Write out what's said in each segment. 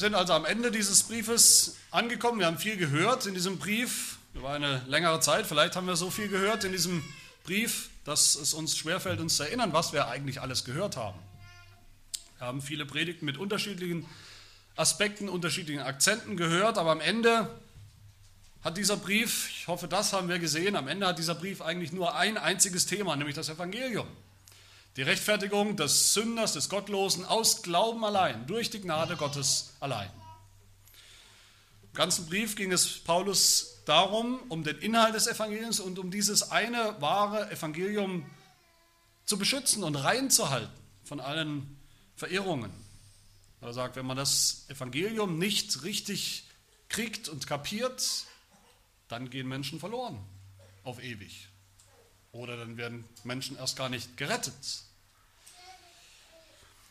Wir sind also am Ende dieses Briefes angekommen. Wir haben viel gehört in diesem Brief. Über eine längere Zeit. Vielleicht haben wir so viel gehört in diesem Brief, dass es uns schwerfällt, uns zu erinnern, was wir eigentlich alles gehört haben. Wir haben viele Predigten mit unterschiedlichen Aspekten, unterschiedlichen Akzenten gehört, aber am Ende hat dieser Brief, ich hoffe, das haben wir gesehen, am Ende hat dieser Brief eigentlich nur ein einziges Thema, nämlich das Evangelium. Die Rechtfertigung des Sünders, des Gottlosen aus Glauben allein, durch die Gnade Gottes allein. Im ganzen Brief ging es Paulus darum, um den Inhalt des Evangeliums und um dieses eine wahre Evangelium zu beschützen und reinzuhalten von allen Verirrungen. Er sagt, wenn man das Evangelium nicht richtig kriegt und kapiert, dann gehen Menschen verloren auf ewig. Oder dann werden Menschen erst gar nicht gerettet.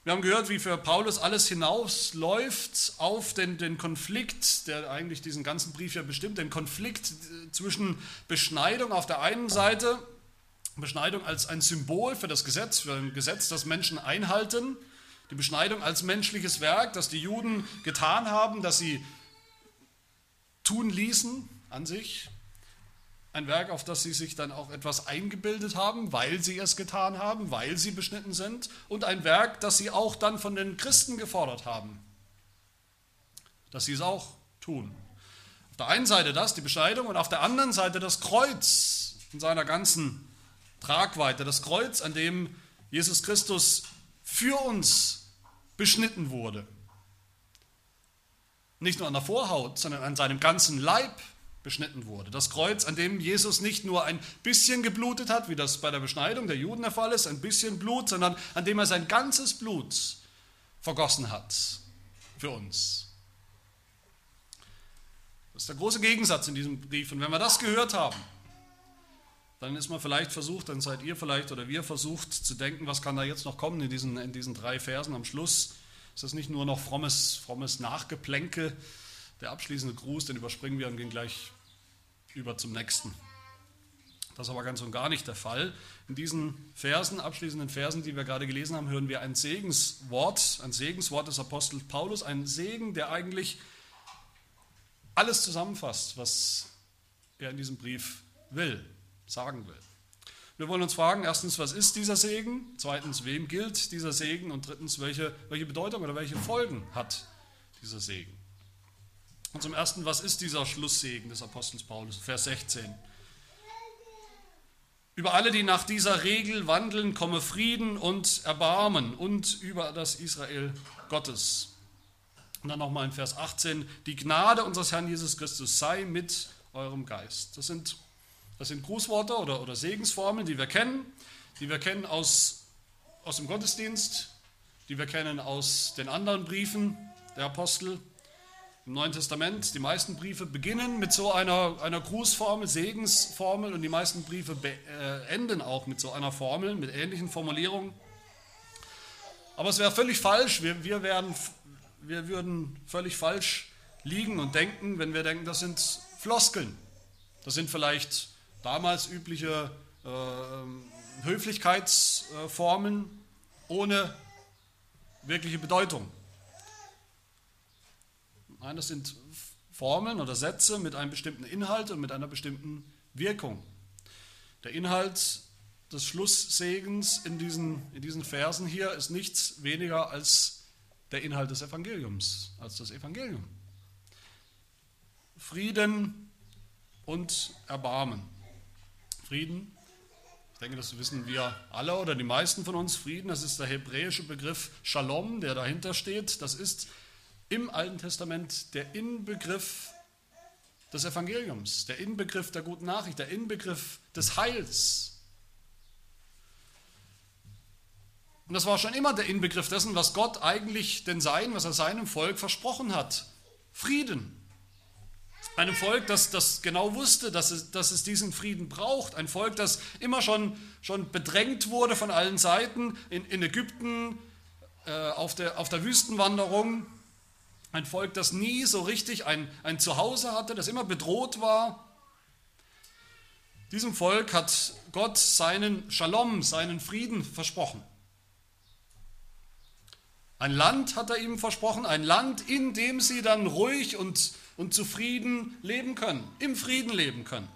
Wir haben gehört, wie für Paulus alles hinausläuft auf den, den Konflikt, der eigentlich diesen ganzen Brief ja bestimmt, den Konflikt zwischen Beschneidung auf der einen Seite, Beschneidung als ein Symbol für das Gesetz, für ein Gesetz, das Menschen einhalten, die Beschneidung als menschliches Werk, das die Juden getan haben, das sie tun ließen, an sich. Ein Werk, auf das sie sich dann auch etwas eingebildet haben, weil sie es getan haben, weil sie beschnitten sind. Und ein Werk, das sie auch dann von den Christen gefordert haben, dass sie es auch tun. Auf der einen Seite das, die Bescheidung, und auf der anderen Seite das Kreuz in seiner ganzen Tragweite. Das Kreuz, an dem Jesus Christus für uns beschnitten wurde. Nicht nur an der Vorhaut, sondern an seinem ganzen Leib beschnitten wurde. Das Kreuz, an dem Jesus nicht nur ein bisschen geblutet hat, wie das bei der Beschneidung der Juden der Fall ist, ein bisschen Blut, sondern an dem er sein ganzes Blut vergossen hat für uns. Das ist der große Gegensatz in diesem Brief. Und wenn wir das gehört haben, dann ist man vielleicht versucht, dann seid ihr vielleicht oder wir versucht zu denken, was kann da jetzt noch kommen in diesen, in diesen drei Versen am Schluss. Ist das nicht nur noch frommes, frommes Nachgeplänkel? Der abschließende Gruß, den überspringen wir und gehen gleich über zum nächsten. Das ist aber ganz und gar nicht der Fall. In diesen Versen, abschließenden Versen, die wir gerade gelesen haben, hören wir ein Segenswort, ein Segenswort des Apostels Paulus, ein Segen, der eigentlich alles zusammenfasst, was er in diesem Brief will, sagen will. Wir wollen uns fragen, erstens, was ist dieser Segen? Zweitens, wem gilt dieser Segen? Und drittens, welche, welche Bedeutung oder welche Folgen hat dieser Segen? Und zum Ersten, was ist dieser Schlusssegen des Apostels Paulus? Vers 16. Über alle, die nach dieser Regel wandeln, komme Frieden und Erbarmen und über das Israel Gottes. Und dann nochmal in Vers 18, die Gnade unseres Herrn Jesus Christus sei mit eurem Geist. Das sind, das sind Grußworte oder, oder Segensformeln, die wir kennen, die wir kennen aus, aus dem Gottesdienst, die wir kennen aus den anderen Briefen der Apostel im Neuen Testament. Die meisten Briefe beginnen mit so einer, einer Grußformel, Segensformel und die meisten Briefe äh, enden auch mit so einer Formel, mit ähnlichen Formulierungen. Aber es wäre völlig falsch, wir, wir, werden, wir würden völlig falsch liegen und denken, wenn wir denken, das sind Floskeln. Das sind vielleicht damals übliche äh, Höflichkeitsformeln ohne wirkliche Bedeutung. Nein, das sind Formeln oder Sätze mit einem bestimmten Inhalt und mit einer bestimmten Wirkung. Der Inhalt des Schlusssegens in diesen, in diesen Versen hier ist nichts weniger als der Inhalt des Evangeliums, als das Evangelium. Frieden und Erbarmen. Frieden, ich denke, das wissen wir alle oder die meisten von uns. Frieden, das ist der hebräische Begriff Shalom, der dahinter steht. Das ist im Alten Testament der Inbegriff des Evangeliums, der Inbegriff der guten Nachricht, der Inbegriff des Heils. Und das war schon immer der Inbegriff dessen, was Gott eigentlich den Sein, was er seinem Volk versprochen hat. Frieden. Einem Volk, das, das genau wusste, dass es, dass es diesen Frieden braucht. Ein Volk, das immer schon, schon bedrängt wurde von allen Seiten, in, in Ägypten, äh, auf, der, auf der Wüstenwanderung, ein Volk, das nie so richtig ein, ein Zuhause hatte, das immer bedroht war. Diesem Volk hat Gott seinen Shalom, seinen Frieden versprochen. Ein Land hat er ihm versprochen, ein Land, in dem sie dann ruhig und, und zufrieden leben können, im Frieden leben können.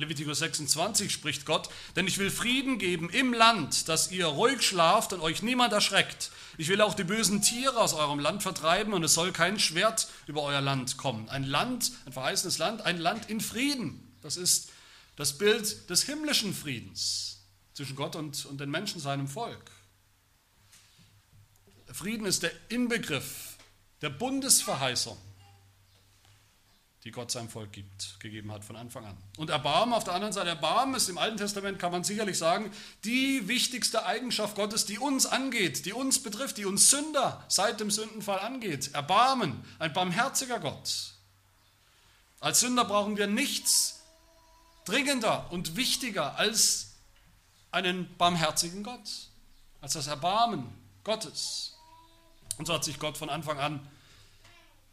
Levitikus 26 spricht Gott, denn ich will Frieden geben im Land, dass ihr ruhig schlaft und euch niemand erschreckt. Ich will auch die bösen Tiere aus eurem Land vertreiben und es soll kein Schwert über euer Land kommen. Ein Land, ein verheißenes Land, ein Land in Frieden. Das ist das Bild des himmlischen Friedens zwischen Gott und, und den Menschen, seinem Volk. Frieden ist der Inbegriff der Bundesverheißung die Gott seinem Volk gibt, gegeben hat von Anfang an. Und Erbarmen auf der anderen Seite, Erbarmen ist im Alten Testament, kann man sicherlich sagen, die wichtigste Eigenschaft Gottes, die uns angeht, die uns betrifft, die uns Sünder seit dem Sündenfall angeht. Erbarmen, ein barmherziger Gott. Als Sünder brauchen wir nichts dringender und wichtiger als einen barmherzigen Gott, als das Erbarmen Gottes. Und so hat sich Gott von Anfang an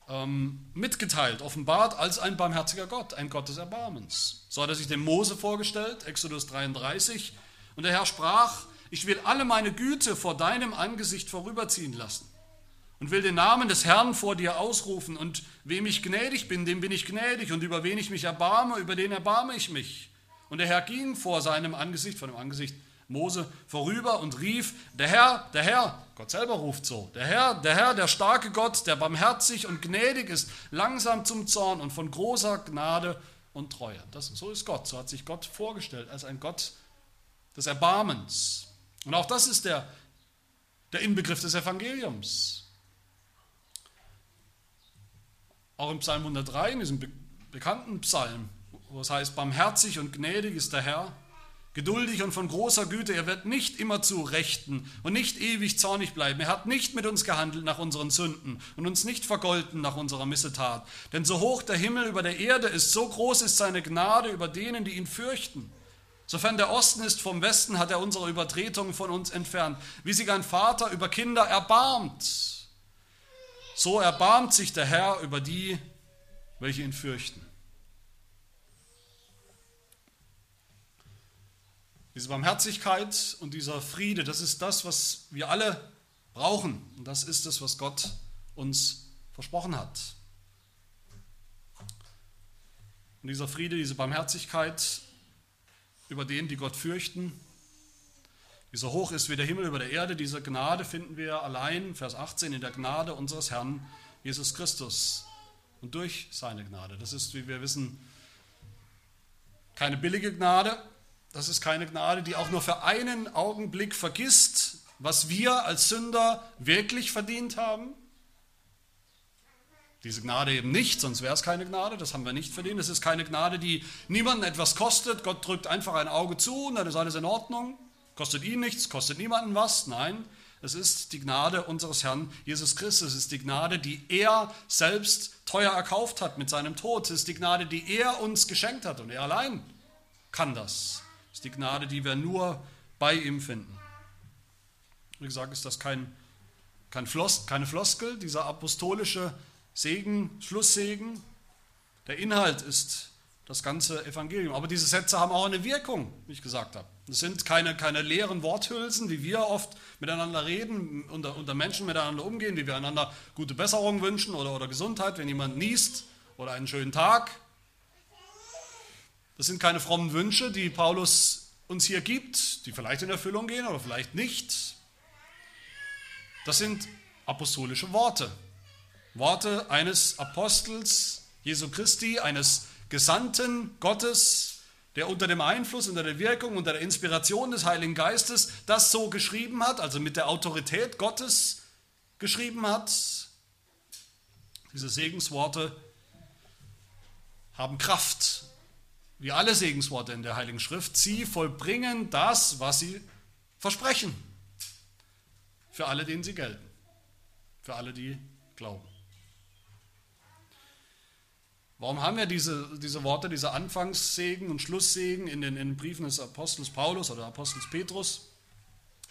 ähm, mitgeteilt, offenbart als ein barmherziger Gott, ein Gott des Erbarmens. So hat er sich dem Mose vorgestellt, Exodus 33. Und der Herr sprach, ich will alle meine Güte vor deinem Angesicht vorüberziehen lassen und will den Namen des Herrn vor dir ausrufen. Und wem ich gnädig bin, dem bin ich gnädig. Und über wen ich mich erbarme, über den erbarme ich mich. Und der Herr ging vor seinem Angesicht, vor dem Angesicht Mose vorüber und rief, der Herr, der Herr, Gott selber ruft so, der Herr, der Herr, der starke Gott, der barmherzig und gnädig ist, langsam zum Zorn und von großer Gnade und Treue. Das, so ist Gott, so hat sich Gott vorgestellt als ein Gott des Erbarmens. Und auch das ist der, der Inbegriff des Evangeliums. Auch im Psalm 103, in diesem bekannten Psalm, wo es heißt, barmherzig und gnädig ist der Herr, geduldig und von großer Güte. Er wird nicht immer zu Rechten und nicht ewig zornig bleiben. Er hat nicht mit uns gehandelt nach unseren Sünden und uns nicht vergolten nach unserer Missetat. Denn so hoch der Himmel über der Erde ist, so groß ist seine Gnade über denen, die ihn fürchten. Sofern der Osten ist vom Westen, hat er unsere Übertretungen von uns entfernt. Wie sich ein Vater über Kinder erbarmt, so erbarmt sich der Herr über die, welche ihn fürchten. Diese Barmherzigkeit und dieser Friede, das ist das, was wir alle brauchen. Und das ist es, was Gott uns versprochen hat. Und dieser Friede, diese Barmherzigkeit über den, die Gott fürchten, die so hoch ist wie der Himmel über der Erde, diese Gnade finden wir allein, Vers 18, in der Gnade unseres Herrn Jesus Christus und durch seine Gnade. Das ist, wie wir wissen, keine billige Gnade, das ist keine Gnade, die auch nur für einen Augenblick vergisst, was wir als Sünder wirklich verdient haben. Diese Gnade eben nicht, sonst wäre es keine Gnade, das haben wir nicht verdient. Es ist keine Gnade, die niemanden etwas kostet. Gott drückt einfach ein Auge zu und dann ist alles in Ordnung. Kostet ihn nichts, kostet niemanden was. Nein, es ist die Gnade unseres Herrn Jesus Christus. Es ist die Gnade, die er selbst teuer erkauft hat mit seinem Tod. Es ist die Gnade, die er uns geschenkt hat und er allein kann das ist die Gnade, die wir nur bei ihm finden. Wie gesagt, ist das kein, kein Floss, keine Floskel, dieser apostolische Segen, Schlusssegen. Der Inhalt ist das ganze Evangelium. Aber diese Sätze haben auch eine Wirkung, wie ich gesagt habe. Es sind keine, keine leeren Worthülsen, wie wir oft miteinander reden, unter, unter Menschen miteinander umgehen, wie wir einander gute Besserung wünschen oder, oder Gesundheit, wenn jemand niest oder einen schönen Tag. Das sind keine frommen Wünsche, die Paulus uns hier gibt, die vielleicht in Erfüllung gehen oder vielleicht nicht. Das sind apostolische Worte. Worte eines Apostels Jesu Christi, eines Gesandten Gottes, der unter dem Einfluss, unter der Wirkung, unter der Inspiration des Heiligen Geistes das so geschrieben hat, also mit der Autorität Gottes geschrieben hat. Diese Segensworte haben Kraft wie alle Segensworte in der Heiligen Schrift, sie vollbringen das, was sie versprechen. Für alle, denen sie gelten. Für alle, die glauben. Warum haben wir diese, diese Worte, diese Anfangssegen und Schlusssegen in den, in den Briefen des Apostels Paulus oder Apostels Petrus?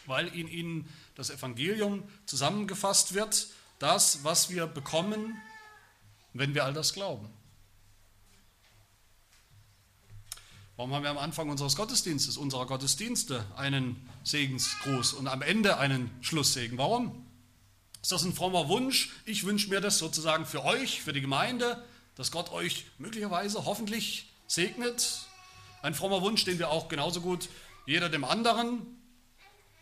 Weil in ihnen das Evangelium zusammengefasst wird, das, was wir bekommen, wenn wir all das glauben. Warum haben wir am Anfang unseres Gottesdienstes, unserer Gottesdienste, einen Segensgruß und am Ende einen Schlusssegen? Warum? Ist das ein frommer Wunsch? Ich wünsche mir das sozusagen für euch, für die Gemeinde, dass Gott euch möglicherweise, hoffentlich segnet. Ein frommer Wunsch, den wir auch genauso gut jeder dem anderen,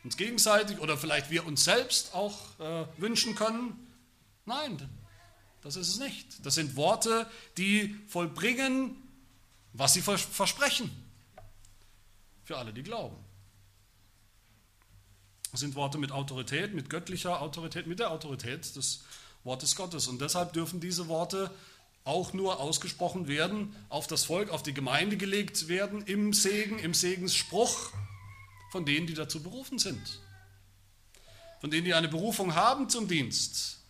uns gegenseitig oder vielleicht wir uns selbst auch äh, wünschen können. Nein, das ist es nicht. Das sind Worte, die vollbringen, was sie versprechen. Für alle, die glauben. Das sind Worte mit Autorität, mit göttlicher Autorität, mit der Autorität des Wortes Gottes. Und deshalb dürfen diese Worte auch nur ausgesprochen werden, auf das Volk, auf die Gemeinde gelegt werden, im Segen, im Segensspruch von denen, die dazu berufen sind. Von denen, die eine Berufung haben zum Dienst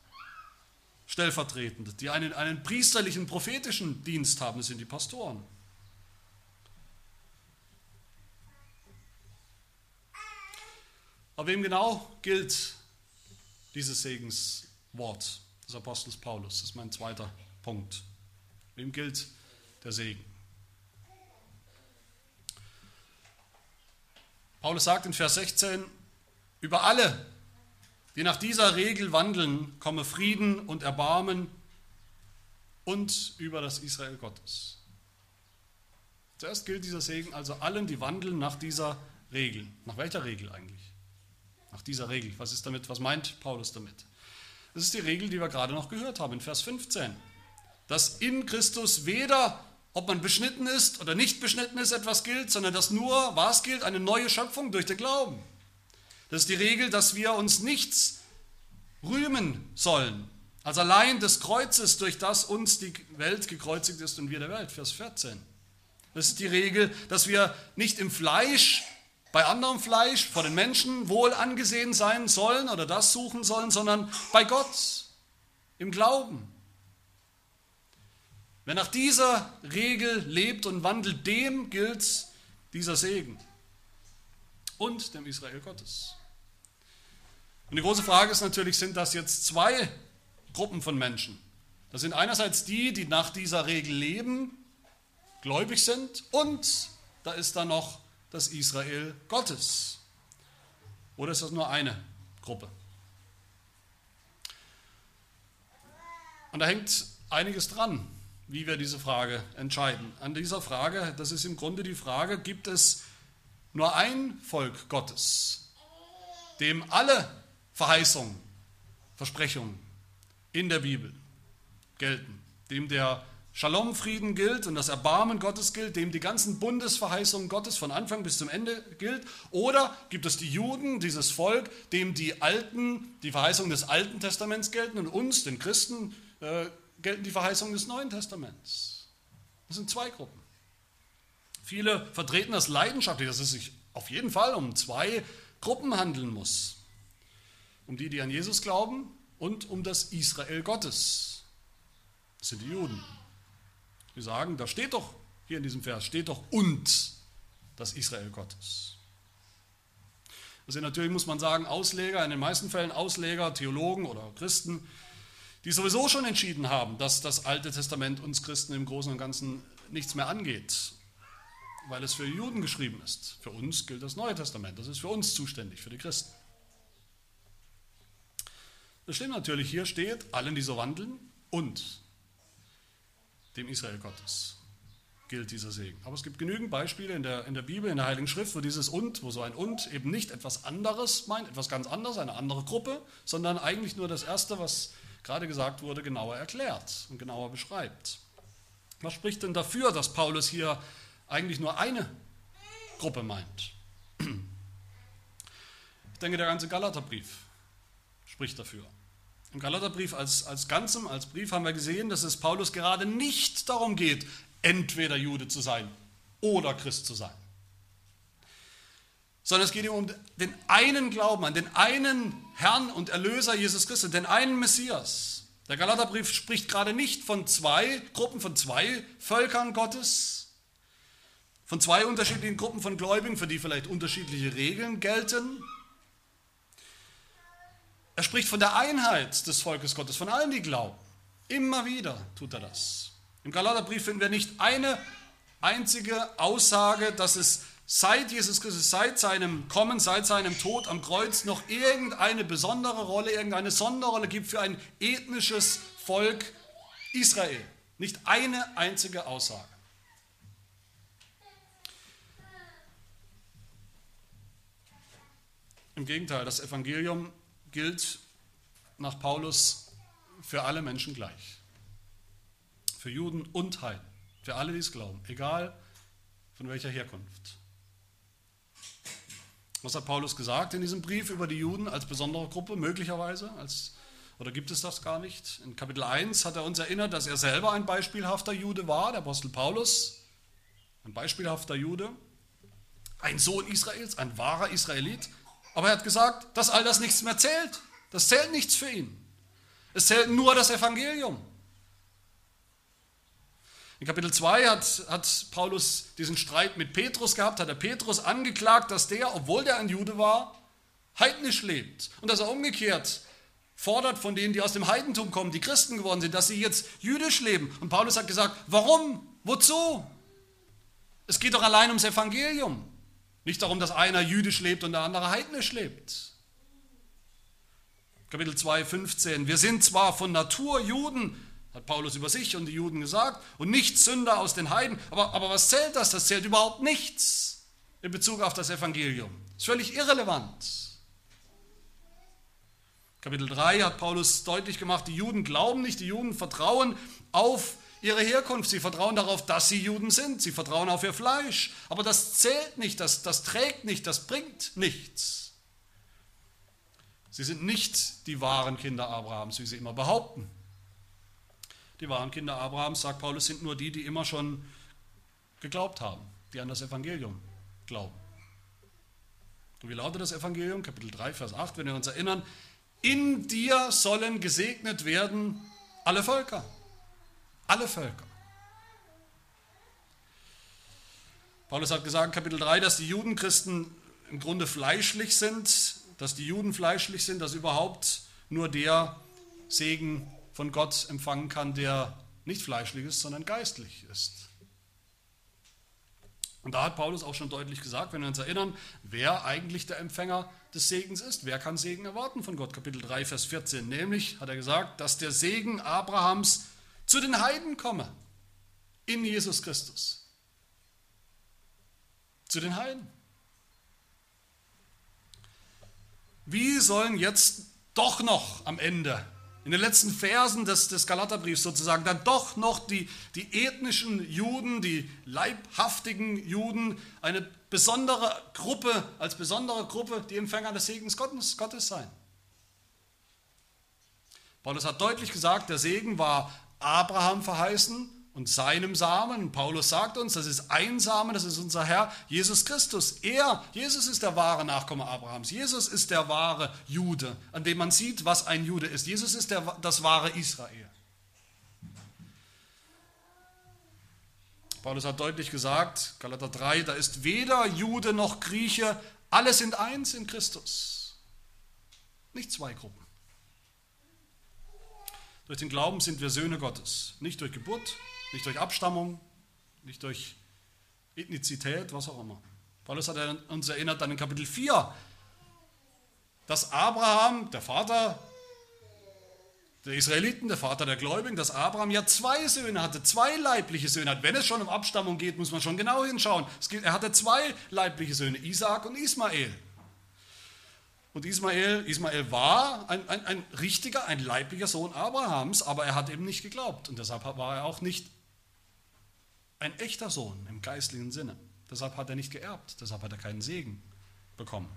stellvertretend, die einen, einen priesterlichen, prophetischen Dienst haben, das sind die Pastoren. Aber wem genau gilt dieses Segenswort des Apostels Paulus? Das ist mein zweiter Punkt. Wem gilt der Segen? Paulus sagt in Vers 16, über alle, die nach dieser Regel wandeln, komme Frieden und Erbarmen und über das Israel Gottes. Zuerst gilt dieser Segen also allen, die wandeln nach dieser Regel. Nach welcher Regel eigentlich? Nach dieser Regel. Was ist damit? Was meint Paulus damit? Das ist die Regel, die wir gerade noch gehört haben in Vers 15. Dass in Christus weder, ob man beschnitten ist oder nicht beschnitten ist, etwas gilt, sondern dass nur, was gilt, eine neue Schöpfung durch den Glauben. Das ist die Regel, dass wir uns nichts rühmen sollen, als allein des Kreuzes, durch das uns die Welt gekreuzigt ist und wir der Welt. Vers 14. Das ist die Regel, dass wir nicht im Fleisch, bei anderem Fleisch, vor den Menschen wohl angesehen sein sollen oder das suchen sollen, sondern bei Gott, im Glauben. Wer nach dieser Regel lebt und wandelt, dem gilt dieser Segen und dem Israel Gottes. Und die große Frage ist natürlich, sind das jetzt zwei Gruppen von Menschen? Das sind einerseits die, die nach dieser Regel leben, gläubig sind, und da ist dann noch das Israel Gottes. Oder ist das nur eine Gruppe? Und da hängt einiges dran, wie wir diese Frage entscheiden. An dieser Frage, das ist im Grunde die Frage, gibt es nur ein Volk Gottes, dem alle Verheißungen, Versprechungen in der Bibel gelten, dem der Shalom-Frieden gilt und das Erbarmen Gottes gilt, dem die ganzen Bundesverheißungen Gottes von Anfang bis zum Ende gilt? Oder gibt es die Juden, dieses Volk, dem die alten, die Verheißungen des Alten Testaments gelten und uns, den Christen, äh, gelten die Verheißungen des Neuen Testaments? Das sind zwei Gruppen. Viele vertreten das leidenschaftlich, dass es sich auf jeden Fall um zwei Gruppen handeln muss. Um die, die an Jesus glauben und um das Israel Gottes. Das sind die Juden. Die sagen, da steht doch, hier in diesem Vers, steht doch und das Israel Gottes. Sind natürlich, muss man sagen, Ausleger, in den meisten Fällen Ausleger, Theologen oder Christen, die sowieso schon entschieden haben, dass das Alte Testament uns Christen im Großen und Ganzen nichts mehr angeht weil es für Juden geschrieben ist. Für uns gilt das Neue Testament, das ist für uns zuständig, für die Christen. Das stimmt natürlich, hier steht, allen, die so wandeln und dem Israel Gottes gilt dieser Segen. Aber es gibt genügend Beispiele in der, in der Bibel, in der Heiligen Schrift, wo dieses und, wo so ein und eben nicht etwas anderes meint, etwas ganz anderes, eine andere Gruppe, sondern eigentlich nur das Erste, was gerade gesagt wurde, genauer erklärt und genauer beschreibt. Was spricht denn dafür, dass Paulus hier eigentlich nur eine Gruppe meint. Ich denke, der ganze Galaterbrief spricht dafür. Im Galaterbrief als, als Ganzem, als Brief haben wir gesehen, dass es Paulus gerade nicht darum geht, entweder Jude zu sein oder Christ zu sein. Sondern es geht ihm um den einen Glauben an, den einen Herrn und Erlöser Jesus Christus, den einen Messias. Der Galaterbrief spricht gerade nicht von zwei Gruppen, von zwei Völkern Gottes, von zwei unterschiedlichen Gruppen von Gläubigen, für die vielleicht unterschiedliche Regeln gelten. Er spricht von der Einheit des Volkes Gottes, von allen, die glauben. Immer wieder tut er das. Im Galaterbrief finden wir nicht eine einzige Aussage, dass es seit Jesus Christus, seit seinem Kommen, seit seinem Tod am Kreuz noch irgendeine besondere Rolle, irgendeine Sonderrolle gibt für ein ethnisches Volk Israel. Nicht eine einzige Aussage. Im Gegenteil, das Evangelium gilt nach Paulus für alle Menschen gleich. Für Juden und Heiden. Für alle, die es glauben. Egal von welcher Herkunft. Was hat Paulus gesagt in diesem Brief über die Juden als besondere Gruppe, möglicherweise? Als, oder gibt es das gar nicht? In Kapitel 1 hat er uns erinnert, dass er selber ein beispielhafter Jude war, der Apostel Paulus. Ein beispielhafter Jude. Ein Sohn Israels, ein wahrer Israelit. Aber er hat gesagt, dass all das nichts mehr zählt. Das zählt nichts für ihn. Es zählt nur das Evangelium. In Kapitel 2 hat, hat Paulus diesen Streit mit Petrus gehabt, hat er Petrus angeklagt, dass der, obwohl der ein Jude war, heidnisch lebt. Und dass er umgekehrt fordert von denen, die aus dem Heidentum kommen, die Christen geworden sind, dass sie jetzt jüdisch leben. Und Paulus hat gesagt, warum? Wozu? Es geht doch allein ums Evangelium. Nicht darum, dass einer jüdisch lebt und der andere heidnisch lebt. Kapitel 2, 15. Wir sind zwar von Natur Juden, hat Paulus über sich und die Juden gesagt, und nicht Sünder aus den Heiden, aber, aber was zählt das? Das zählt überhaupt nichts in Bezug auf das Evangelium. Das ist völlig irrelevant. Kapitel 3 hat Paulus deutlich gemacht, die Juden glauben nicht, die Juden vertrauen auf ihre Herkunft. Sie vertrauen darauf, dass sie Juden sind. Sie vertrauen auf ihr Fleisch. Aber das zählt nicht, das, das trägt nicht, das bringt nichts. Sie sind nicht die wahren Kinder Abrahams, wie sie immer behaupten. Die wahren Kinder Abrahams, sagt Paulus, sind nur die, die immer schon geglaubt haben, die an das Evangelium glauben. Und wie lautet das Evangelium? Kapitel 3, Vers 8, wenn wir uns erinnern, in dir sollen gesegnet werden alle Völker. Alle Völker. Paulus hat gesagt Kapitel 3, dass die Judenchristen im Grunde fleischlich sind, dass die Juden fleischlich sind, dass überhaupt nur der Segen von Gott empfangen kann, der nicht fleischlich ist, sondern geistlich ist. Und da hat Paulus auch schon deutlich gesagt, wenn wir uns erinnern, wer eigentlich der Empfänger des Segens ist. Wer kann Segen erwarten von Gott? Kapitel 3, Vers 14. Nämlich hat er gesagt, dass der Segen Abrahams zu den Heiden komme. In Jesus Christus. Zu den Heiden. Wie sollen jetzt doch noch am Ende, in den letzten Versen des, des Galaterbriefs sozusagen, dann doch noch die, die ethnischen Juden, die leibhaftigen Juden, eine besondere Gruppe, als besondere Gruppe die Empfänger des Segens Gottes, Gottes sein? Paulus hat deutlich gesagt, der Segen war Abraham verheißen und seinem Samen. Und Paulus sagt uns, das ist ein Samen, das ist unser Herr Jesus Christus. Er, Jesus ist der wahre Nachkomme Abrahams. Jesus ist der wahre Jude, an dem man sieht, was ein Jude ist. Jesus ist der, das wahre Israel. Paulus hat deutlich gesagt, Galater 3, da ist weder Jude noch Grieche, alle sind eins in Christus. Nicht zwei Gruppen. Durch den Glauben sind wir Söhne Gottes. Nicht durch Geburt, nicht durch Abstammung, nicht durch Ethnizität, was auch immer. Paulus hat uns erinnert in Kapitel 4, dass Abraham, der Vater der Israeliten, der Vater der Gläubigen, dass Abraham ja zwei Söhne hatte, zwei leibliche Söhne hat. Wenn es schon um Abstammung geht, muss man schon genau hinschauen. er hatte zwei leibliche Söhne, Isaac und Ismael. Und Ismael, Ismael war ein, ein, ein richtiger, ein leiblicher Sohn Abrahams, aber er hat eben nicht geglaubt. Und deshalb war er auch nicht ein echter Sohn im geistlichen Sinne. Deshalb hat er nicht geerbt, deshalb hat er keinen Segen bekommen.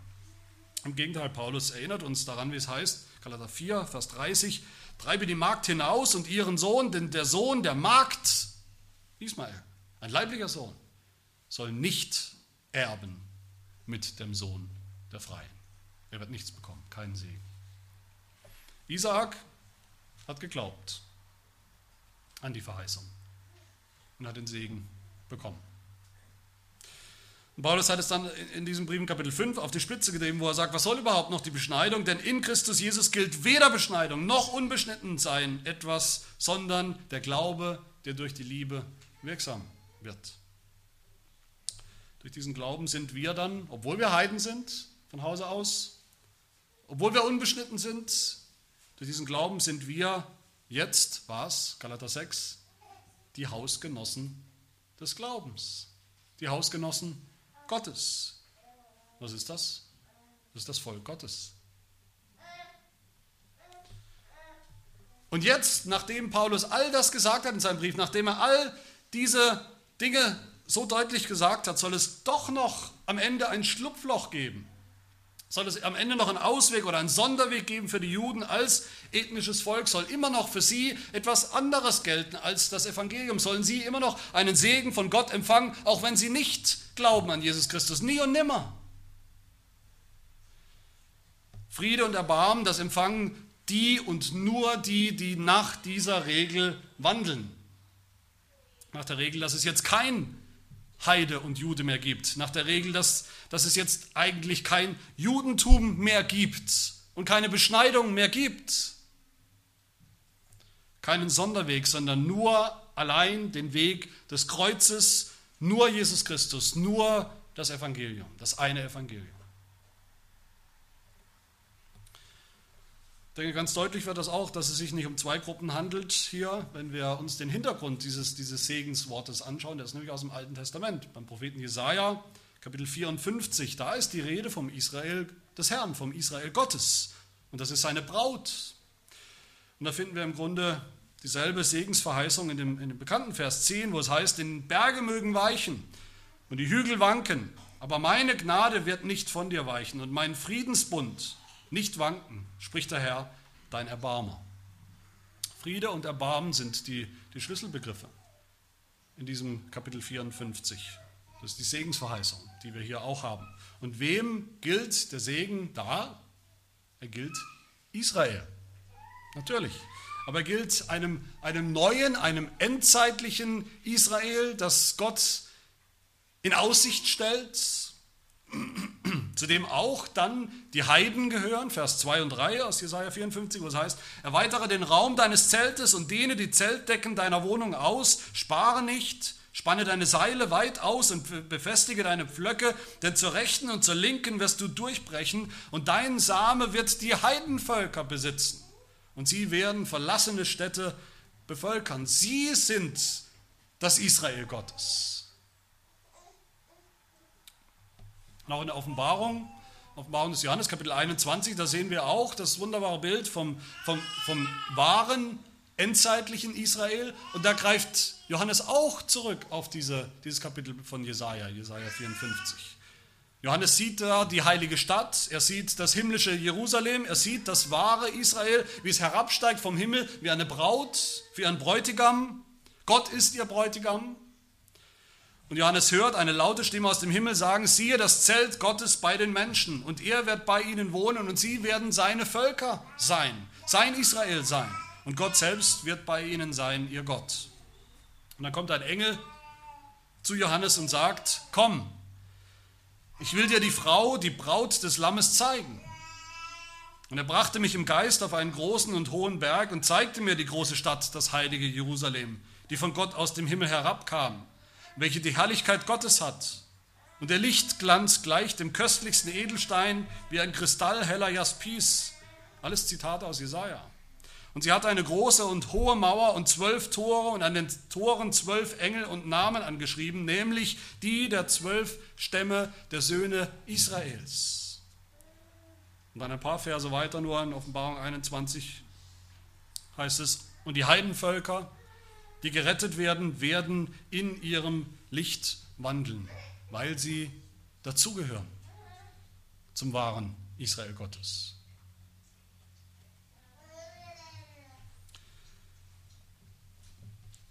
Im Gegenteil, Paulus erinnert uns daran, wie es heißt, Galater 4, Vers 30, treibe die Magd hinaus und ihren Sohn, denn der Sohn der Magd, Ismael, ein leiblicher Sohn, soll nicht erben mit dem Sohn der Freien. Er wird nichts bekommen, keinen Segen. Isaak hat geglaubt an die Verheißung und hat den Segen bekommen. Und Paulus hat es dann in diesem Brief Kapitel 5 auf die Spitze getrieben, wo er sagt, was soll überhaupt noch die Beschneidung? Denn in Christus Jesus gilt weder Beschneidung noch unbeschnitten sein etwas, sondern der Glaube, der durch die Liebe wirksam wird. Durch diesen Glauben sind wir dann, obwohl wir Heiden sind, von Hause aus, obwohl wir unbeschnitten sind, durch diesen Glauben sind wir jetzt, was, Galater 6, die Hausgenossen des Glaubens, die Hausgenossen Gottes. Was ist das? Das ist das Volk Gottes. Und jetzt, nachdem Paulus all das gesagt hat in seinem Brief, nachdem er all diese Dinge so deutlich gesagt hat, soll es doch noch am Ende ein Schlupfloch geben. Soll es am Ende noch einen Ausweg oder einen Sonderweg geben für die Juden als ethnisches Volk? Soll immer noch für sie etwas anderes gelten als das Evangelium? Sollen sie immer noch einen Segen von Gott empfangen, auch wenn sie nicht glauben an Jesus Christus? Nie und nimmer. Friede und Erbarmen, das empfangen die und nur die, die nach dieser Regel wandeln. Nach der Regel, dass es jetzt kein Heide und Jude mehr gibt. Nach der Regel, dass, dass es jetzt eigentlich kein Judentum mehr gibt und keine Beschneidung mehr gibt. Keinen Sonderweg, sondern nur allein den Weg des Kreuzes, nur Jesus Christus, nur das Evangelium, das eine Evangelium. Ich denke, ganz deutlich wird das auch, dass es sich nicht um zwei Gruppen handelt hier, wenn wir uns den Hintergrund dieses, dieses Segenswortes anschauen. Der ist nämlich aus dem Alten Testament. Beim Propheten Jesaja, Kapitel 54, da ist die Rede vom Israel des Herrn, vom Israel Gottes. Und das ist seine Braut. Und da finden wir im Grunde dieselbe Segensverheißung in dem, in dem bekannten Vers 10, wo es heißt: Den Berge mögen weichen und die Hügel wanken, aber meine Gnade wird nicht von dir weichen und mein Friedensbund nicht wanken, spricht der Herr, dein Erbarmer. Friede und Erbarmen sind die, die Schlüsselbegriffe in diesem Kapitel 54. Das ist die Segensverheißung, die wir hier auch haben. Und wem gilt der Segen da? Er gilt Israel. Natürlich. Aber er gilt einem, einem neuen, einem endzeitlichen Israel, das Gott in Aussicht stellt, zu dem auch dann die Heiden gehören, Vers 2 und 3 aus Jesaja 54, wo es heißt: Erweitere den Raum deines Zeltes und dehne die Zeltdecken deiner Wohnung aus, spare nicht, spanne deine Seile weit aus und befestige deine Pflöcke, denn zur rechten und zur linken wirst du durchbrechen und dein Same wird die Heidenvölker besitzen und sie werden verlassene Städte bevölkern. Sie sind das Israel Gottes. Auch in der Offenbarung, Offenbarung des Johannes, Kapitel 21, da sehen wir auch das wunderbare Bild vom, vom, vom wahren, endzeitlichen Israel. Und da greift Johannes auch zurück auf diese, dieses Kapitel von Jesaja, Jesaja 54. Johannes sieht da die heilige Stadt, er sieht das himmlische Jerusalem, er sieht das wahre Israel, wie es herabsteigt vom Himmel, wie eine Braut, wie ein Bräutigam. Gott ist ihr Bräutigam. Und Johannes hört eine laute Stimme aus dem Himmel sagen, siehe das Zelt Gottes bei den Menschen und er wird bei ihnen wohnen und sie werden seine Völker sein, sein Israel sein. Und Gott selbst wird bei ihnen sein, ihr Gott. Und dann kommt ein Engel zu Johannes und sagt, komm, ich will dir die Frau, die Braut des Lammes zeigen. Und er brachte mich im Geist auf einen großen und hohen Berg und zeigte mir die große Stadt, das heilige Jerusalem, die von Gott aus dem Himmel herabkam welche die Herrlichkeit Gottes hat. Und der Lichtglanz gleicht dem köstlichsten Edelstein wie ein kristallheller Jaspis. Alles Zitate aus Jesaja. Und sie hatte eine große und hohe Mauer und zwölf Tore und an den Toren zwölf Engel und Namen angeschrieben, nämlich die der zwölf Stämme der Söhne Israels. Und dann ein paar Verse weiter, nur in Offenbarung 21 heißt es, und die Heidenvölker die gerettet werden, werden in ihrem Licht wandeln, weil sie dazugehören zum wahren Israel Gottes.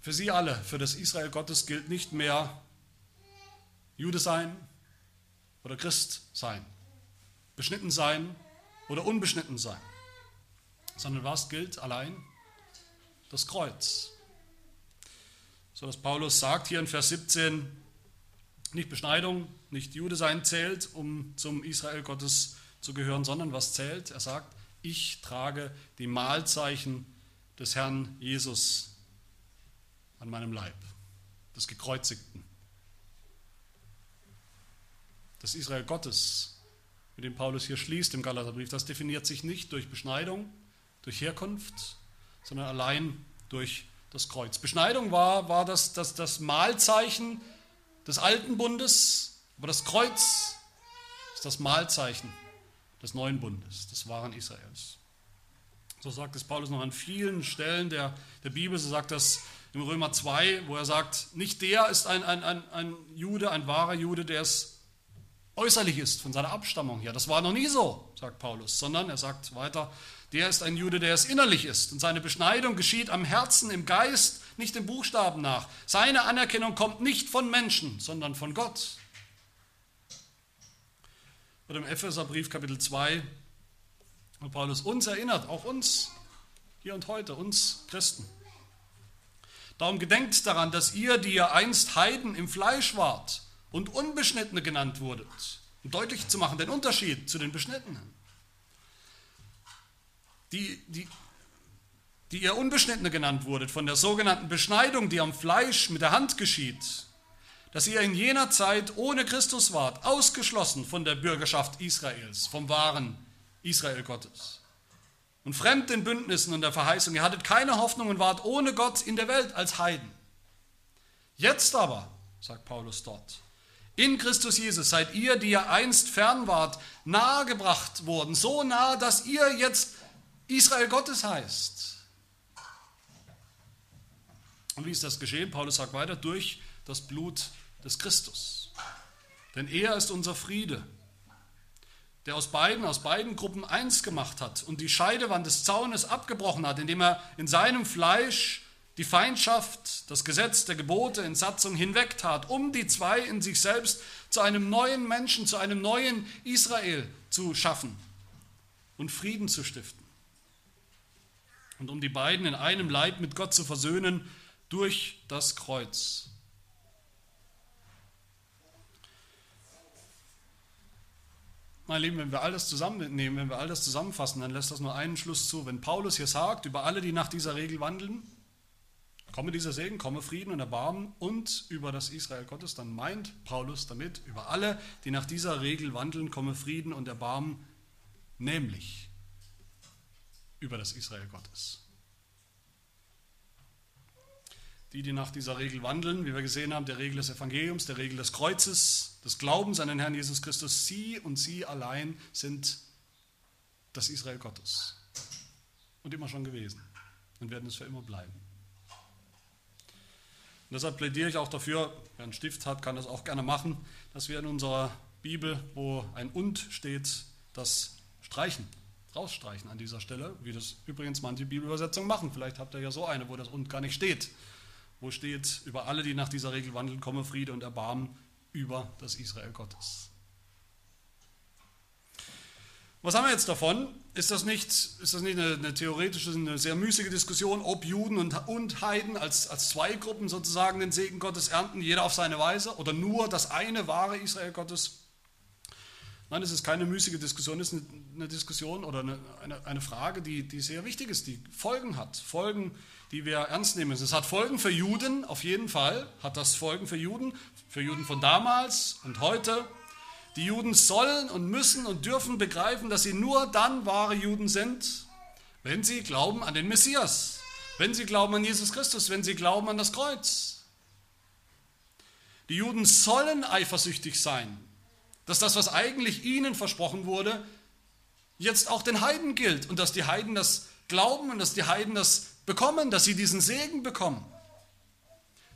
Für sie alle, für das Israel Gottes gilt nicht mehr Jude sein oder Christ sein, beschnitten sein oder unbeschnitten sein, sondern was gilt allein? Das Kreuz. So dass Paulus sagt hier in Vers 17, nicht Beschneidung, nicht Jude sein zählt, um zum Israel Gottes zu gehören, sondern was zählt? Er sagt, ich trage die Mahlzeichen des Herrn Jesus an meinem Leib, des Gekreuzigten. das Israel Gottes, mit dem Paulus hier schließt im Galaterbrief, das definiert sich nicht durch Beschneidung, durch Herkunft, sondern allein durch das Kreuz. Beschneidung war, war das, das, das Mahlzeichen des alten Bundes, aber das Kreuz ist das Mahlzeichen des neuen Bundes, des wahren Israels. So sagt es Paulus noch an vielen Stellen der, der Bibel, so sagt das im Römer 2, wo er sagt, nicht der ist ein, ein, ein, ein Jude, ein wahrer Jude, der es äußerlich ist von seiner Abstammung her. Das war noch nie so, sagt Paulus, sondern er sagt weiter, der ist ein Jude, der es innerlich ist. Und seine Beschneidung geschieht am Herzen, im Geist, nicht im Buchstaben nach. Seine Anerkennung kommt nicht von Menschen, sondern von Gott. Und im Epheserbrief Kapitel 2 hat Paulus uns erinnert, auch uns, hier und heute, uns Christen. Darum gedenkt daran, dass ihr, die ihr einst Heiden im Fleisch wart und Unbeschnittene genannt wurdet, um deutlich zu machen den Unterschied zu den Beschnittenen. Die, die, die ihr Unbeschnittene genannt wurdet, von der sogenannten Beschneidung, die am Fleisch mit der Hand geschieht, dass ihr in jener Zeit ohne Christus wart, ausgeschlossen von der Bürgerschaft Israels, vom wahren Israel Gottes. Und fremd den Bündnissen und der Verheißung. Ihr hattet keine Hoffnung und wart ohne Gott in der Welt als Heiden. Jetzt aber, sagt Paulus dort, in Christus Jesus seid ihr, die ihr einst fern wart, nahegebracht worden, so nah, dass ihr jetzt Israel Gottes heißt. Und wie ist das geschehen? Paulus sagt weiter, durch das Blut des Christus. Denn er ist unser Friede, der aus beiden, aus beiden Gruppen eins gemacht hat und die Scheidewand des Zaunes abgebrochen hat, indem er in seinem Fleisch die Feindschaft, das Gesetz der Gebote in Satzung hinwegtat, um die zwei in sich selbst zu einem neuen Menschen, zu einem neuen Israel zu schaffen und Frieden zu stiften. Und um die beiden in einem Leib mit Gott zu versöhnen durch das Kreuz. Meine Lieben, wenn wir alles zusammennehmen, wenn wir alles zusammenfassen, dann lässt das nur einen Schluss zu. Wenn Paulus hier sagt, über alle, die nach dieser Regel wandeln, komme dieser Segen, komme Frieden und Erbarmen und über das Israel Gottes, dann meint Paulus damit, über alle, die nach dieser Regel wandeln, komme Frieden und Erbarmen, nämlich über das Israel Gottes. die, die nach dieser Regel wandeln, wie wir gesehen haben, der Regel des Evangeliums, der Regel des Kreuzes, des Glaubens an den Herrn Jesus Christus, sie und sie allein sind das Israel Gottes. Und immer schon gewesen und werden es für immer bleiben. Und deshalb plädiere ich auch dafür, wer einen Stift hat, kann das auch gerne machen, dass wir in unserer Bibel, wo ein und steht, das streichen, rausstreichen an dieser Stelle, wie das übrigens manche Bibelübersetzungen machen. Vielleicht habt ihr ja so eine, wo das und gar nicht steht wo steht, über alle, die nach dieser Regel wandeln, komme Friede und Erbarmen über das Israel Gottes. Was haben wir jetzt davon? Ist das nicht, ist das nicht eine, eine theoretische, eine sehr müßige Diskussion, ob Juden und, und Heiden als, als zwei Gruppen sozusagen den Segen Gottes ernten, jeder auf seine Weise, oder nur das eine wahre Israel Gottes? Nein, es ist keine müßige Diskussion, es ist eine, eine Diskussion oder eine, eine, eine, Frage, die, die sehr wichtig ist, die Folgen hat. Folgen, die wir ernst nehmen müssen. Es hat Folgen für Juden, auf jeden Fall hat das Folgen für Juden, für Juden von damals und heute. Die Juden sollen und müssen und dürfen begreifen, dass sie nur dann wahre Juden sind, wenn sie glauben an den Messias, wenn sie glauben an Jesus Christus, wenn sie glauben an das Kreuz. Die Juden sollen eifersüchtig sein, dass das, was eigentlich ihnen versprochen wurde, jetzt auch den Heiden gilt und dass die Heiden das glauben und dass die Heiden das bekommen, dass sie diesen Segen bekommen.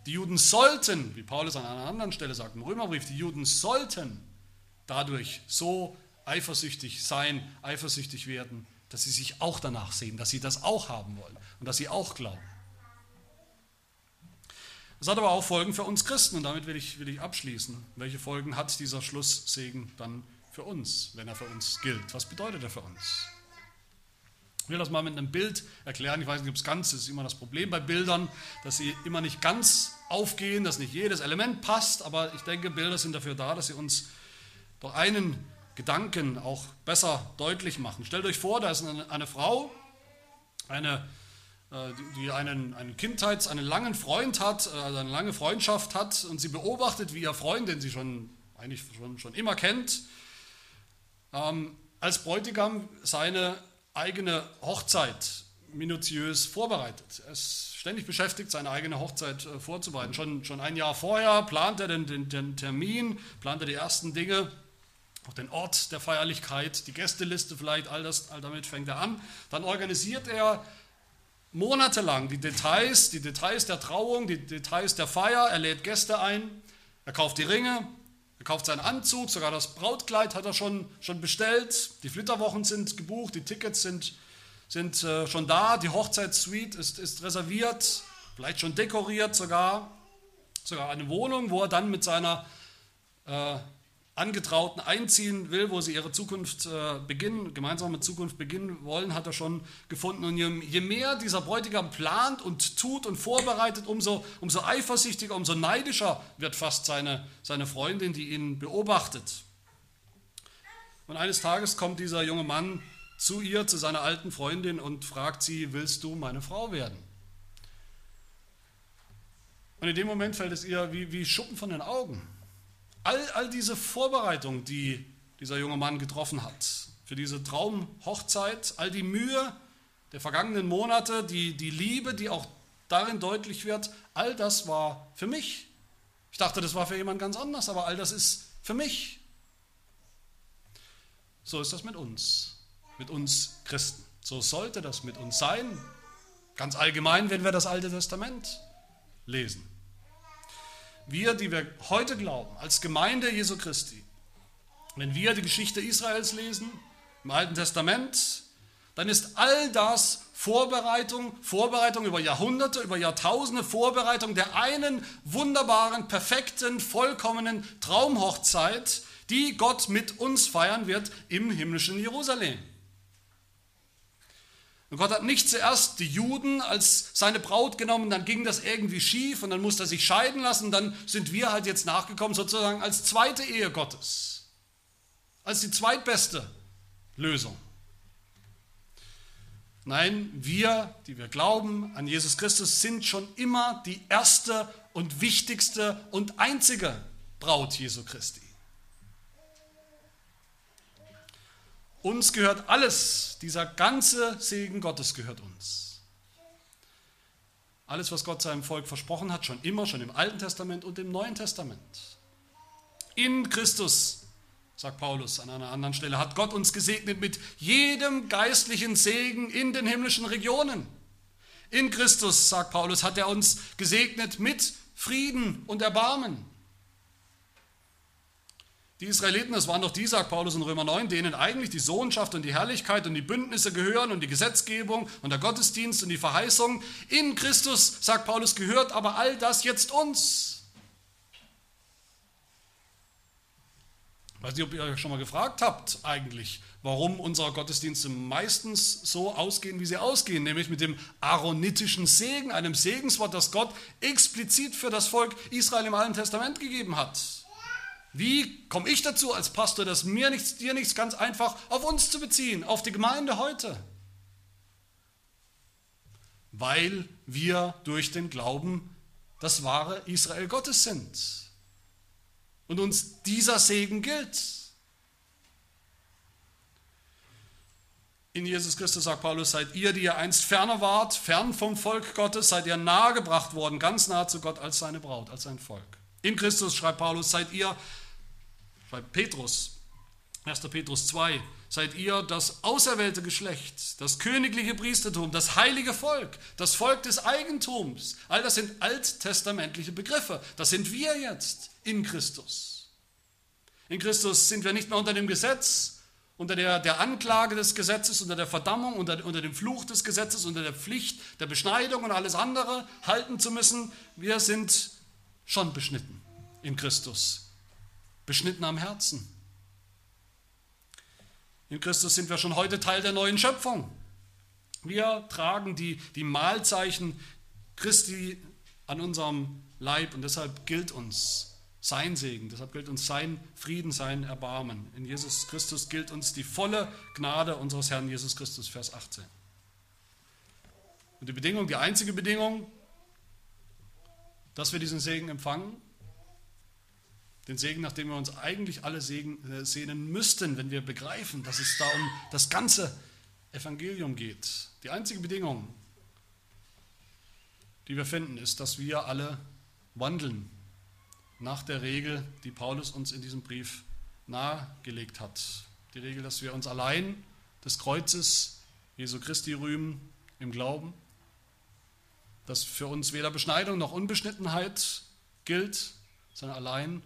Die Juden sollten, wie Paulus an einer anderen Stelle sagt im Römerbrief, die Juden sollten dadurch so eifersüchtig sein, eifersüchtig werden, dass sie sich auch danach sehen, dass sie das auch haben wollen und dass sie auch glauben. Das hat aber auch Folgen für uns Christen und damit will ich, will ich abschließen. Welche Folgen hat dieser Schlusssegen dann für uns, wenn er für uns gilt? Was bedeutet er für uns? Ich will das mal mit einem Bild erklären. Ich weiß nicht, ob es ganz ist. ist immer das Problem bei Bildern, dass sie immer nicht ganz aufgehen, dass nicht jedes Element passt. Aber ich denke, Bilder sind dafür da, dass sie uns doch einen Gedanken auch besser deutlich machen. Stellt euch vor, da ist eine, eine Frau, eine, äh, die einen, einen Kindheits-, einen langen Freund hat, äh, also eine lange Freundschaft hat und sie beobachtet, wie ihr Freund, den sie schon eigentlich schon, schon immer kennt, ähm, als Bräutigam seine eigene Hochzeit minutiös vorbereitet. Er ist ständig beschäftigt, seine eigene Hochzeit äh, vorzubereiten. Schon, schon ein Jahr vorher plant er den, den, den Termin, plant er die ersten Dinge, auch den Ort der Feierlichkeit, die Gästeliste vielleicht, all, das, all damit fängt er an. Dann organisiert er monatelang die Details, die Details der Trauung, die Details der Feier. Er lädt Gäste ein, er kauft die Ringe, er kauft seinen Anzug, sogar das Brautkleid hat er schon, schon bestellt. Die Flitterwochen sind gebucht, die Tickets sind, sind äh, schon da, die Hochzeitssuite ist, ist reserviert, vielleicht schon dekoriert sogar. Sogar eine Wohnung, wo er dann mit seiner äh, Angetrauten einziehen will, wo sie ihre Zukunft äh, beginnen, gemeinsame Zukunft beginnen wollen, hat er schon gefunden. Und je, je, mehr dieser Bräutigam plant und tut und vorbereitet, umso, umso eifersüchtiger, umso neidischer wird fast seine, seine Freundin, die ihn beobachtet. Und eines Tages kommt dieser junge Mann zu ihr, zu seiner alten Freundin und fragt sie, willst du meine Frau werden? Und in dem Moment fällt es ihr wie, wie Schuppen von den Augen. All, all diese Vorbereitungen, die dieser junge Mann getroffen hat, für diese Traumhochzeit, all die Mühe der vergangenen Monate, die, die Liebe, die auch darin deutlich wird, all das war für mich. Ich dachte, das war für jemand ganz anders, aber all das ist für mich. So ist das mit uns, mit uns Christen. So sollte das mit uns sein, ganz allgemein, wenn wir das Alte Testament lesen wir, die wir heute glauben, als Gemeinde Jesu Christi, wenn wir die Geschichte Israels lesen, im Alten Testament, dann ist all das Vorbereitung, Vorbereitung über Jahrhunderte, über Jahrtausende, Vorbereitung der einen wunderbaren, perfekten, vollkommenen Traumhochzeit, die Gott mit uns feiern wird im himmlischen Jerusalem. Und Gott hat nicht zuerst die Juden als seine Braut genommen, dann ging das irgendwie schief und dann musste er sich scheiden lassen. Dann sind wir halt jetzt nachgekommen, sozusagen als zweite Ehe Gottes. Als die zweitbeste Lösung. Nein, wir, die wir glauben an Jesus Christus, sind schon immer die erste und wichtigste und einzige Braut Jesu Christi. Uns gehört alles, dieser ganze Segen Gottes gehört uns. Alles, was Gott seinem Volk versprochen hat, schon immer, schon im Alten Testament und im Neuen Testament. In Christus, sagt Paulus an einer anderen Stelle, hat Gott uns gesegnet mit jedem geistlichen Segen in den himmlischen Regionen. In Christus, sagt Paulus, hat er uns gesegnet mit Frieden und Erbarmen. Die Israeliten, das waren doch die, sagt Paulus in Römer 9, denen eigentlich die Sohnschaft und die Herrlichkeit und die Bündnisse gehören und die Gesetzgebung und der Gottesdienst und die Verheißung. In Christus, sagt Paulus, gehört aber all das jetzt uns. Ich weiß nicht, ob ihr euch schon mal gefragt habt eigentlich, warum unsere Gottesdienste meistens so ausgehen, wie sie ausgehen, nämlich mit dem aaronitischen Segen, einem Segenswort, das Gott explizit für das Volk Israel im Alten Testament gegeben hat. Wie komme ich dazu als Pastor, das mir nichts, dir nichts ganz einfach auf uns zu beziehen, auf die Gemeinde heute? Weil wir durch den Glauben das wahre Israel Gottes sind und uns dieser Segen gilt. In Jesus Christus sagt Paulus, seid ihr, die ihr einst ferner wart, fern vom Volk Gottes, seid ihr nahegebracht worden, ganz nah zu Gott als seine Braut, als sein Volk. In Christus, schreibt Paulus, seid ihr schreibt Petrus, 1. Petrus 2, seid ihr das auserwählte Geschlecht, das königliche Priestertum, das heilige Volk, das Volk des Eigentums. All das sind alttestamentliche Begriffe. Das sind wir jetzt in Christus. In Christus sind wir nicht mehr unter dem Gesetz, unter der, der Anklage des Gesetzes, unter der Verdammung, unter, unter dem Fluch des Gesetzes, unter der Pflicht der Beschneidung und alles andere halten zu müssen. Wir sind schon beschnitten in Christus beschnitten am Herzen. In Christus sind wir schon heute Teil der neuen Schöpfung. Wir tragen die, die Mahlzeichen Christi an unserem Leib und deshalb gilt uns sein Segen, deshalb gilt uns sein Frieden, sein Erbarmen. In Jesus Christus gilt uns die volle Gnade unseres Herrn Jesus Christus, Vers 18. Und die Bedingung, die einzige Bedingung, dass wir diesen Segen empfangen, Den Segen, nach dem wir uns eigentlich alle äh, sehnen müssten, wenn wir begreifen, dass es da um das ganze Evangelium geht. Die einzige Bedingung, die wir finden, ist, dass wir alle wandeln nach der Regel, die Paulus uns in diesem Brief nahegelegt hat. Die Regel, dass wir uns allein des Kreuzes Jesu Christi rühmen im Glauben, dass für uns weder Beschneidung noch Unbeschnittenheit gilt, sondern allein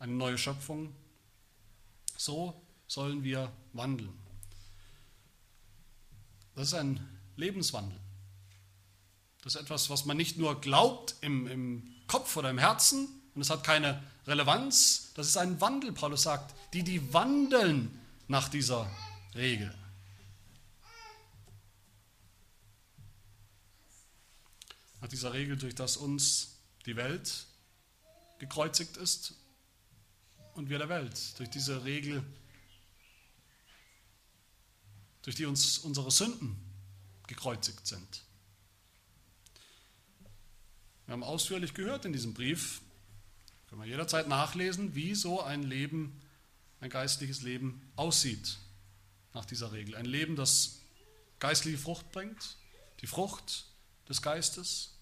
eine neue Schöpfung. So sollen wir wandeln. Das ist ein Lebenswandel. Das ist etwas, was man nicht nur glaubt im, im Kopf oder im Herzen und es hat keine Relevanz. Das ist ein Wandel, Paulus sagt, die, die wandeln nach dieser Regel. Nach dieser Regel, durch das uns die Welt gekreuzigt ist und wir der Welt. Durch diese Regel, durch die uns unsere Sünden gekreuzigt sind. Wir haben ausführlich gehört in diesem Brief, können wir jederzeit nachlesen, wie so ein Leben, ein geistliches Leben aussieht nach dieser Regel. Ein Leben, das geistliche Frucht bringt, die Frucht des Geistes.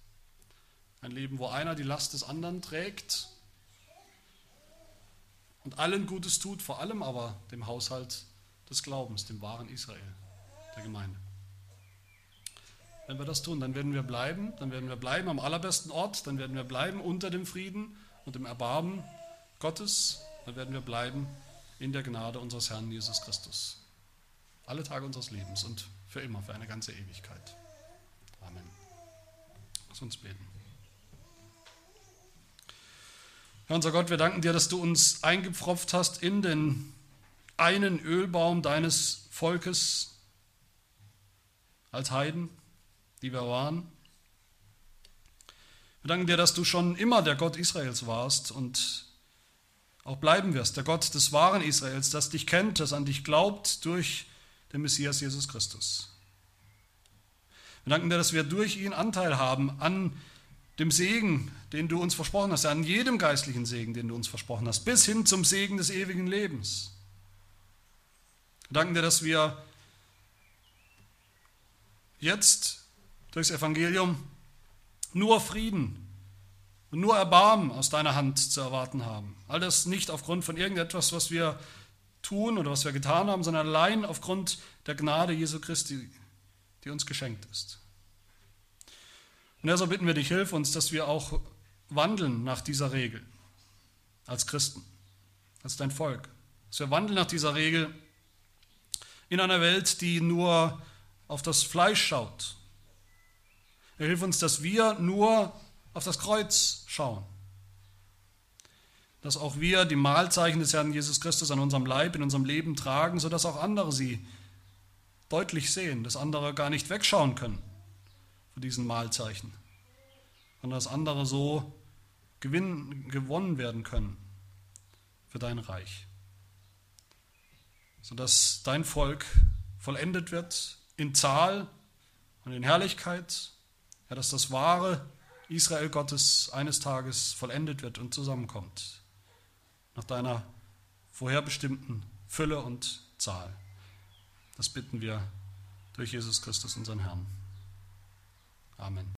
Ein Leben, wo einer die Last des anderen trägt und allen Gutes tut, vor allem aber dem Haushalt des Glaubens, dem wahren Israel, der Gemeinde. Wenn wir das tun, dann werden wir bleiben, dann werden wir bleiben am allerbesten Ort, dann werden wir bleiben unter dem Frieden und dem Erbarmen Gottes, dann werden wir bleiben in der Gnade unseres Herrn Jesus Christus. Alle Tage unseres Lebens und für immer, für eine ganze Ewigkeit. Amen. Lass uns beten. Herr unser Gott, wir danken dir, dass du uns eingepfropft hast in den einen Ölbaum deines Volkes als Heiden die wir waren. Wir danken dir, dass du schon immer der Gott Israels warst und auch bleiben wirst, der Gott des wahren Israels, das dich kennt, das an dich glaubt durch den Messias Jesus Christus. Wir danken dir, dass wir durch ihn Anteil haben an dem Segen, den du uns versprochen hast, an jedem geistlichen Segen, den du uns versprochen hast, bis hin zum Segen des ewigen Lebens. Wir danken dir, dass wir jetzt durchs Evangelium nur Frieden und nur Erbarmen aus deiner Hand zu erwarten haben. All das nicht aufgrund von irgendetwas, was wir tun oder was wir getan haben, sondern allein aufgrund der Gnade Jesu Christi, die uns geschenkt ist. Und deshalb bitten wir dich, hilf uns, dass wir auch wandeln nach dieser Regel als Christen, als dein Volk. Dass wir wandeln nach dieser Regel in einer Welt, die nur auf das Fleisch schaut hilft uns, dass wir nur auf das Kreuz schauen. Dass auch wir die Mahlzeichen des Herrn Jesus Christus an unserem Leib, in unserem Leben tragen, sodass auch andere sie deutlich sehen, dass andere gar nicht wegschauen können von diesen Mahlzeichen, sondern dass andere so gewinnen, gewonnen werden können für dein Reich. Sodass dein Volk vollendet wird in Zahl und in Herrlichkeit ja, dass das wahre Israel Gottes eines Tages vollendet wird und zusammenkommt. Nach deiner vorherbestimmten Fülle und Zahl. Das bitten wir durch Jesus Christus, unseren Herrn. Amen.